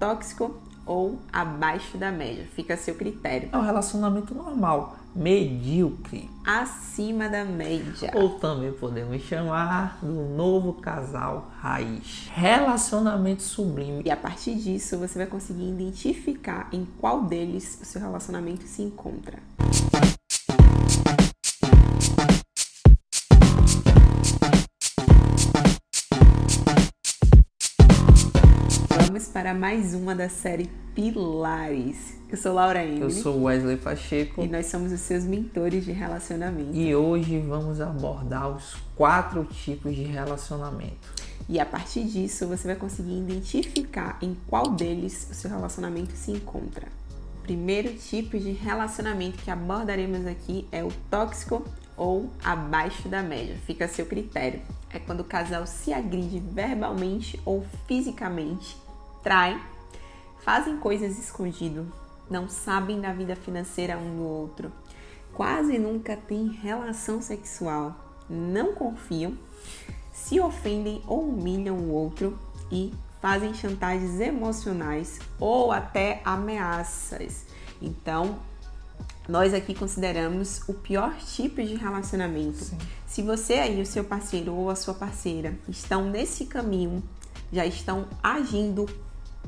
tóxico ou abaixo da média. Fica a seu critério. É um relacionamento normal, medíocre. Acima da média. Ou também podemos chamar do novo casal raiz. Relacionamento sublime. E a partir disso você vai conseguir identificar em qual deles o seu relacionamento se encontra. Vamos para mais uma da série Pilares. Eu sou Laura Emily. Eu sou Wesley Pacheco. E nós somos os seus mentores de relacionamento. E hoje vamos abordar os quatro tipos de relacionamento. E a partir disso você vai conseguir identificar em qual deles o seu relacionamento se encontra. O primeiro tipo de relacionamento que abordaremos aqui é o tóxico ou abaixo da média. Fica a seu critério. É quando o casal se agride verbalmente ou fisicamente, trai, fazem coisas escondido, não sabem da vida financeira um do outro, quase nunca têm relação sexual, não confiam, se ofendem ou humilham o outro e fazem chantagens emocionais ou até ameaças. Então, nós aqui consideramos o pior tipo de relacionamento. Sim. Se você aí, o seu parceiro ou a sua parceira estão nesse caminho, já estão agindo,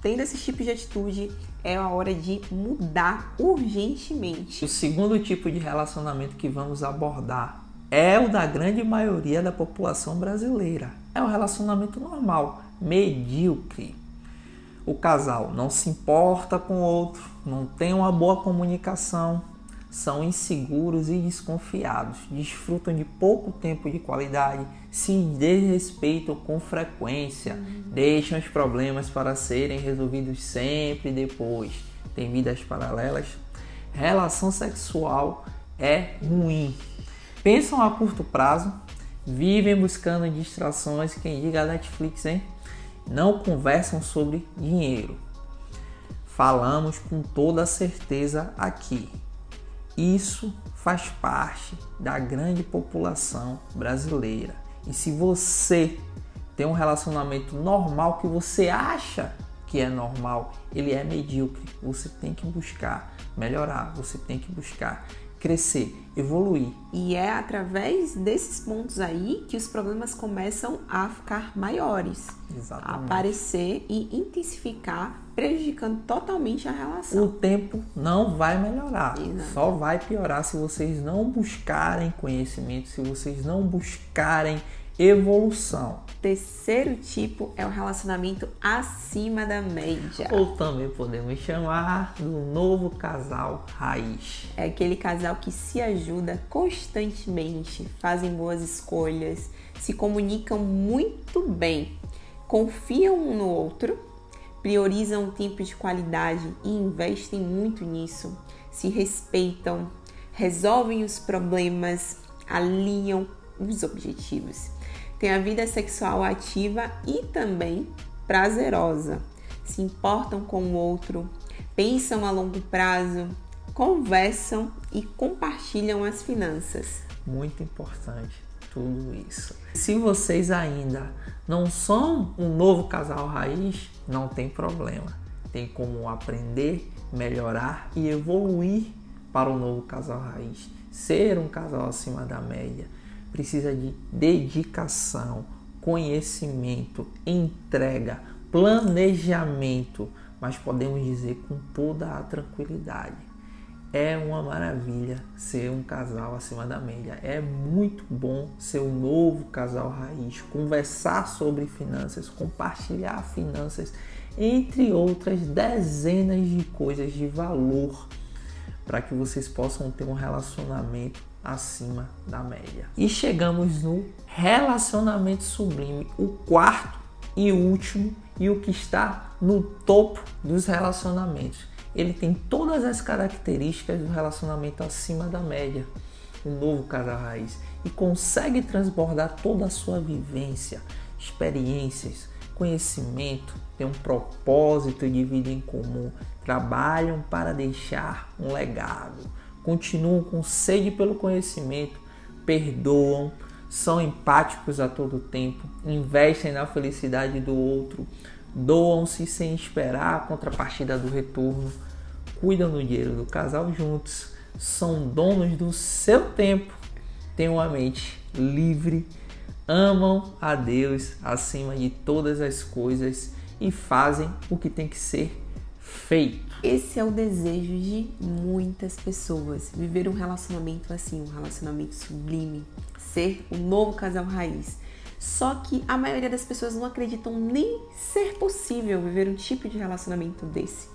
tendo esse tipo de atitude, é a hora de mudar urgentemente. O segundo tipo de relacionamento que vamos abordar é o da grande maioria da população brasileira. É um relacionamento normal, medíocre. O casal não se importa com o outro, não tem uma boa comunicação, são inseguros e desconfiados, desfrutam de pouco tempo de qualidade, se desrespeitam com frequência, deixam os problemas para serem resolvidos sempre depois, têm vidas paralelas. Relação sexual é ruim. Pensam a curto prazo, vivem buscando distrações, quem diga a Netflix, hein? Não conversam sobre dinheiro. Falamos com toda certeza aqui. Isso faz parte da grande população brasileira. E se você tem um relacionamento normal que você acha que é normal, ele é medíocre, você tem que buscar melhorar, você tem que buscar crescer, evoluir. E é através desses pontos aí que os problemas começam a ficar maiores, Exatamente. a aparecer e intensificar, prejudicando totalmente a relação. O tempo não vai melhorar, Exato. só vai piorar se vocês não buscarem conhecimento, se vocês não buscarem evolução. Terceiro tipo é o relacionamento acima da média. Ou também podemos chamar do novo casal raiz. É aquele casal que se ajuda constantemente, fazem boas escolhas, se comunicam muito bem, confiam um no outro, priorizam o tempo de qualidade e investem muito nisso, se respeitam, resolvem os problemas, alinham os objetivos. Tem a vida sexual ativa e também prazerosa. Se importam com o outro, pensam a longo prazo, conversam e compartilham as finanças. Muito importante tudo isso. Se vocês ainda não são um novo casal raiz, não tem problema. Tem como aprender, melhorar e evoluir para o novo casal raiz. Ser um casal acima da média precisa de dedicação, conhecimento, entrega, planejamento, mas podemos dizer com toda a tranquilidade. É uma maravilha ser um casal acima da média. É muito bom ser um novo casal raiz, conversar sobre finanças, compartilhar finanças, entre outras dezenas de coisas de valor para que vocês possam ter um relacionamento acima da média. E chegamos no relacionamento sublime, o quarto e último e o que está no topo dos relacionamentos. Ele tem todas as características do relacionamento acima da média, o novo casal raiz, e consegue transbordar toda a sua vivência, experiências, conhecimento, tem um propósito de vida em comum, trabalham para deixar um legado, continuam com sede pelo conhecimento, perdoam, são empáticos a todo tempo, investem na felicidade do outro, doam-se sem esperar a contrapartida do retorno, cuidam do dinheiro do casal juntos, são donos do seu tempo, têm uma mente livre, amam a Deus acima de todas as coisas e fazem o que tem que ser Esse é o desejo de muitas pessoas, viver um relacionamento assim, um relacionamento sublime, ser o novo casal raiz. Só que a maioria das pessoas não acreditam nem ser possível viver um tipo de relacionamento desse.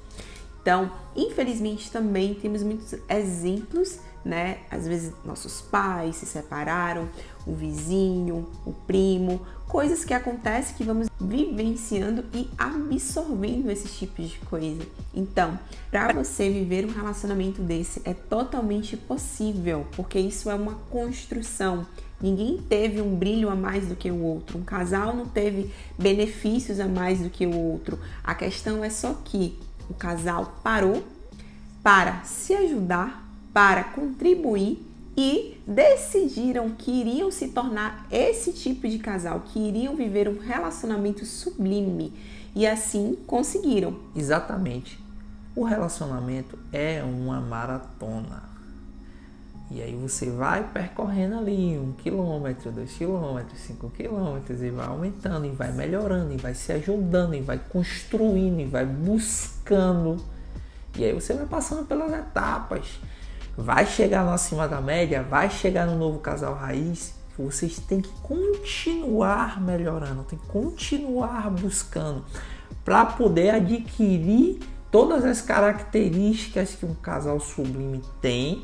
Então, infelizmente também temos muitos exemplos, né? Às vezes nossos pais se separaram, o vizinho, o primo, coisas que acontecem que vamos vivenciando e absorvendo esses tipos de coisa. Então, para você viver um relacionamento desse é totalmente possível, porque isso é uma construção. Ninguém teve um brilho a mais do que o outro. Um casal não teve benefícios a mais do que o outro. A questão é só que o casal parou para se ajudar, para contribuir e decidiram que iriam se tornar esse tipo de casal, que iriam viver um relacionamento sublime e assim conseguiram. Exatamente. O relacionamento é uma maratona. E aí você vai percorrendo ali um quilômetro, dois quilômetros, cinco quilômetros e vai aumentando e vai melhorando e vai se ajudando e vai construindo e vai buscando. E aí você vai passando pelas etapas. Vai chegar lá acima da média, vai chegar no novo casal raiz. Vocês têm que continuar melhorando, tem que continuar buscando para poder adquirir todas as características que um casal sublime tem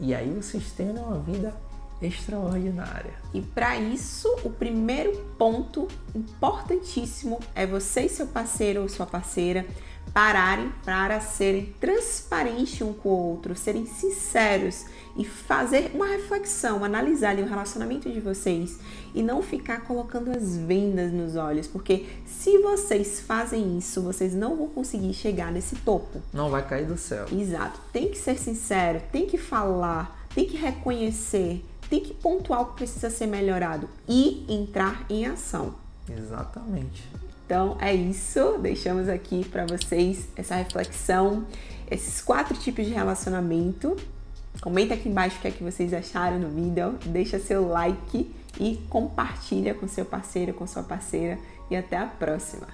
e aí vocês têm uma vida extraordinária. E para isso, o primeiro ponto importantíssimo é você e seu parceiro ou sua parceira pararem para serem transparentes um com o outro, serem sinceros e fazer uma reflexão, analisar ali o relacionamento de vocês e não ficar colocando as vendas nos olhos, porque se vocês fazem isso, vocês não vão conseguir chegar nesse topo. Não vai cair do céu. Exato. Tem que ser sincero, tem que falar, tem que reconhecer, tem que pontuar o que precisa ser melhorado e entrar em ação. Exatamente. Então é isso, deixamos aqui para vocês essa reflexão, esses quatro tipos de relacionamento. Comenta aqui embaixo o que é que vocês acharam no vídeo, deixa seu like e compartilha com seu parceiro, com sua parceira e até a próxima.